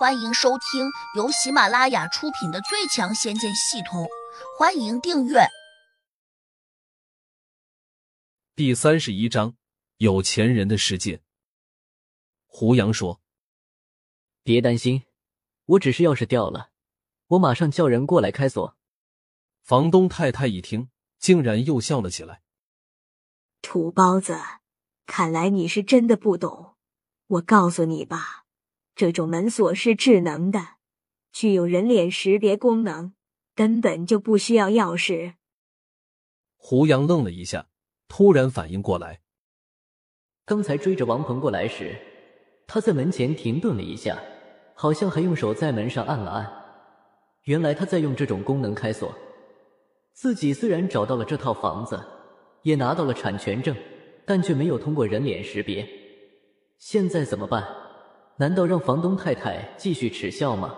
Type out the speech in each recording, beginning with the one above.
欢迎收听由喜马拉雅出品的《最强仙剑系统》，欢迎订阅。第三十一章：有钱人的世界。胡杨说：“别担心，我只是钥匙掉了，我马上叫人过来开锁。”房东太太一听，竟然又笑了起来：“土包子，看来你是真的不懂。我告诉你吧。”这种门锁是智能的，具有人脸识别功能，根本就不需要钥匙。胡杨愣了一下，突然反应过来，刚才追着王鹏过来时，他在门前停顿了一下，好像还用手在门上按了按。原来他在用这种功能开锁。自己虽然找到了这套房子，也拿到了产权证，但却没有通过人脸识别。现在怎么办？难道让房东太太继续耻笑吗？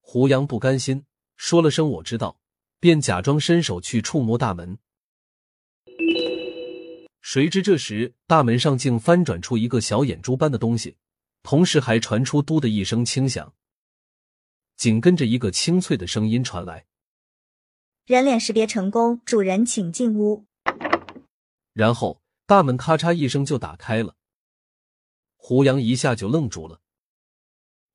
胡杨不甘心，说了声“我知道”，便假装伸手去触摸大门。谁知这时大门上竟翻转出一个小眼珠般的东西，同时还传出“嘟”的一声轻响，紧跟着一个清脆的声音传来：“人脸识别成功，主人请进屋。”然后大门咔嚓一声就打开了。胡杨一下就愣住了，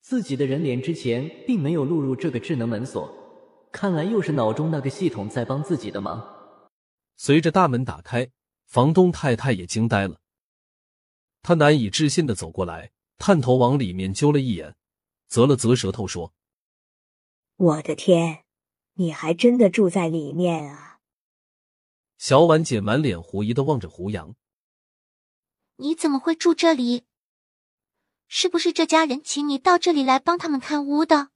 自己的人脸之前并没有录入这个智能门锁，看来又是脑中那个系统在帮自己的忙。随着大门打开，房东太太也惊呆了，她难以置信的走过来，探头往里面揪了一眼，啧了啧舌头说：“我的天，你还真的住在里面啊！”小婉姐满脸狐疑的望着胡杨：“你怎么会住这里？”是不是这家人请你到这里来帮他们看屋的？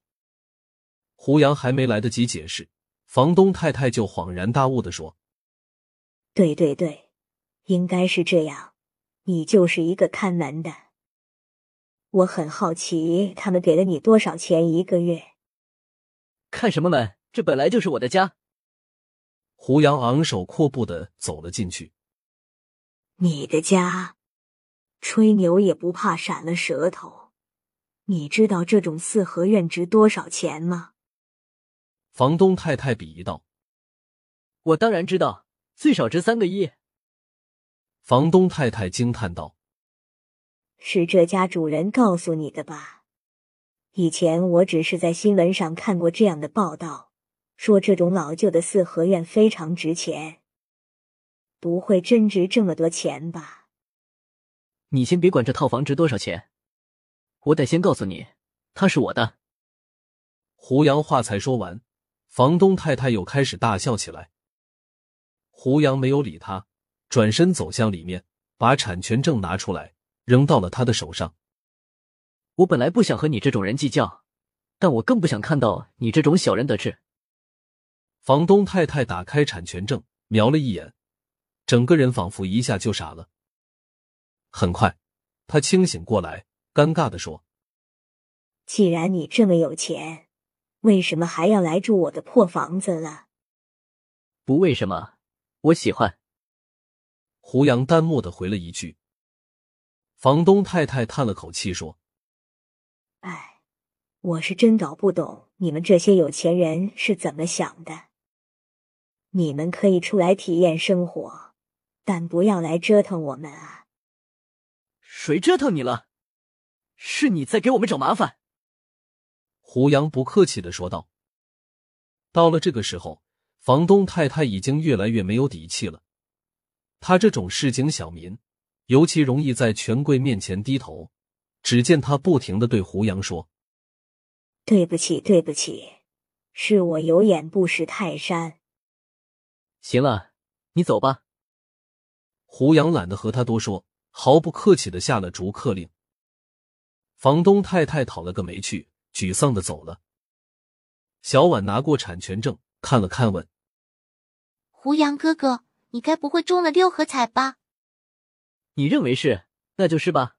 胡杨还没来得及解释，房东太太就恍然大悟的说：“对对对，应该是这样。你就是一个看门的。我很好奇，他们给了你多少钱一个月？看什么门？这本来就是我的家。”胡杨昂首阔步的走了进去。你的家？吹牛也不怕闪了舌头，你知道这种四合院值多少钱吗？房东太太鄙夷道：“我当然知道，最少值三个亿。”房东太太惊叹道：“是这家主人告诉你的吧？以前我只是在新闻上看过这样的报道，说这种老旧的四合院非常值钱，不会真值这么多钱吧？”你先别管这套房值多少钱，我得先告诉你，它是我的。胡杨话才说完，房东太太又开始大笑起来。胡杨没有理他，转身走向里面，把产权证拿出来，扔到了他的手上。我本来不想和你这种人计较，但我更不想看到你这种小人得志。房东太太打开产权证，瞄了一眼，整个人仿佛一下就傻了。很快，他清醒过来，尴尬的说：“既然你这么有钱，为什么还要来住我的破房子了？”“不为什么，我喜欢。”胡杨淡漠的回了一句。房东太太叹了口气说：“哎，我是真搞不懂你们这些有钱人是怎么想的。你们可以出来体验生活，但不要来折腾我们啊！”谁折腾你了？是你在给我们找麻烦。”胡杨不客气的说道。到了这个时候，房东太太已经越来越没有底气了。他这种市井小民，尤其容易在权贵面前低头。只见他不停的对胡杨说：“对不起，对不起，是我有眼不识泰山。”行了，你走吧。胡杨懒得和他多说。毫不客气的下了逐客令，房东太太讨了个没趣，沮丧的走了。小婉拿过产权证看了看，问：“胡杨哥哥，你该不会中了六合彩吧？”“你认为是，那就是吧。”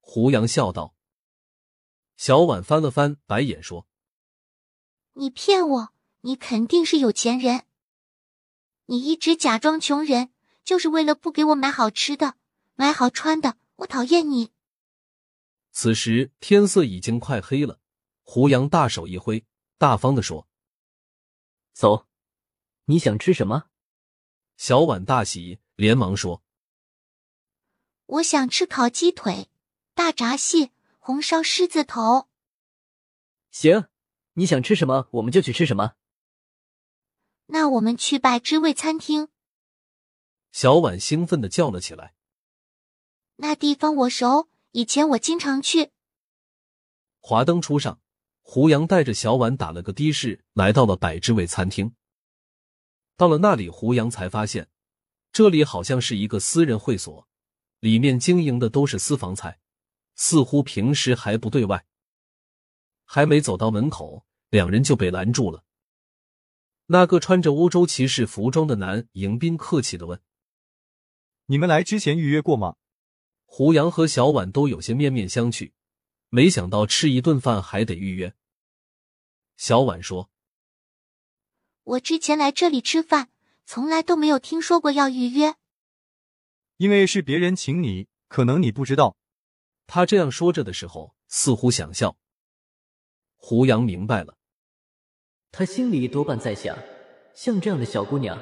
胡杨笑道。小婉翻了翻白眼说：“你骗我，你肯定是有钱人，你一直假装穷人，就是为了不给我买好吃的。”买好穿的，我讨厌你。此时天色已经快黑了，胡杨大手一挥，大方的说：“走，你想吃什么？”小婉大喜，连忙说：“我想吃烤鸡腿、大闸蟹、红烧狮子头。”行，你想吃什么，我们就去吃什么。那我们去拜知味餐厅。小婉兴奋的叫了起来：“那地方我熟，以前我经常去。”华灯初上，胡杨带着小婉打了个的士，来到了百之味餐厅。到了那里，胡杨才发现，这里好像是一个私人会所，里面经营的都是私房菜，似乎平时还不对外。还没走到门口，两人就被拦住了。那个穿着欧洲骑士服装的男迎宾客气的问：“你们来之前预约过吗？”胡杨和小婉都有些面面相觑，没想到吃一顿饭还得预约。小婉说。我之前来这里吃饭，从来都没有听说过要预约。因为是别人请你，可能你不知道。他这样说着的时候，似乎想笑。胡杨明白了，他心里多半在想：像这样的小姑娘，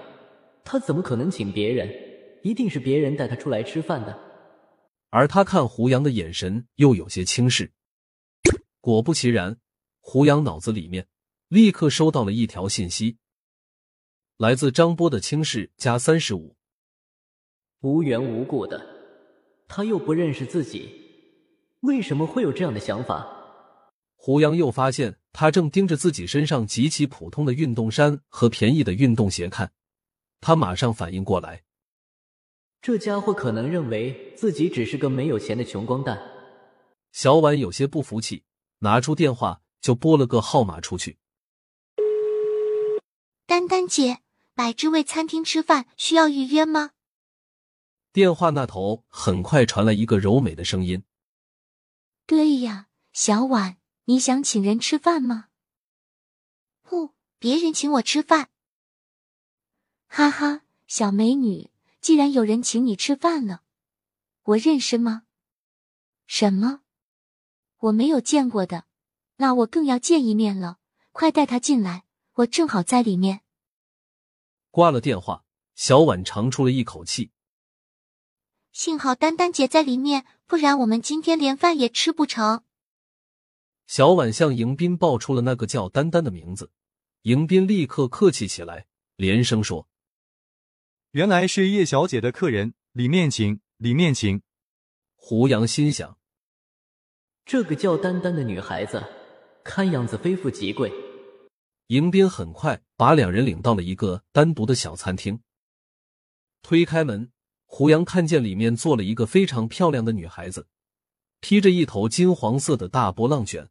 她怎么可能请别人？一定是别人带她出来吃饭的。而他看胡杨的眼神又有些轻视。果不其然，胡杨脑子里面立刻收到了一条信息。来自张波的轻视加三十五，无缘无故的，他又不认识自己，为什么会有这样的想法？胡杨又发现他正盯着自己身上极其普通的运动衫和便宜的运动鞋看，他马上反应过来，这家伙可能认为自己只是个没有钱的穷光蛋。小婉有些不服气，拿出电话就拨了个号码出去。丹丹姐。百之味餐厅吃饭需要预约吗？电话那头很快传来一个柔美的声音：“对呀，小婉，你想请人吃饭吗？”“不，别人请我吃饭。”“哈哈，小美女，既然有人请你吃饭了，我认识吗？”“什么？我没有见过的，那我更要见一面了。快带他进来，我正好在里面。”挂了电话，小婉长出了一口气。幸好丹丹姐在里面，不然我们今天连饭也吃不成。小婉向迎宾报出了那个叫丹丹的名字，迎宾立刻客气起来，连声说：“原来是叶小姐的客人，里面请，里面请。”胡杨心想：这个叫丹丹的女孩子，看样子非富即贵。迎宾很快把两人领到了一个单独的小餐厅。推开门，胡杨看见里面坐了一个非常漂亮的女孩子，披着一头金黄色的大波浪卷。